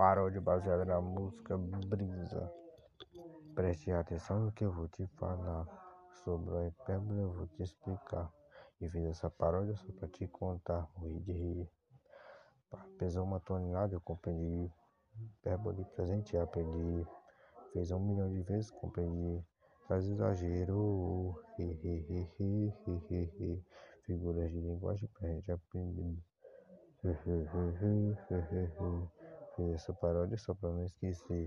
paródia baseada na música Brisa. Preste atenção no que eu vou te falar. Sobre a hipérbole eu vou te explicar. E fiz essa paródia só pra te contar. Rir de rir. Pesou uma tonelada, eu compreendi. Hipérbole presente aprendi. Fez um milhão de vezes, compreendi. Traz exagero. Figuras de linguagem pra gente aprender. Fiz essa paródia só pra não esquecer.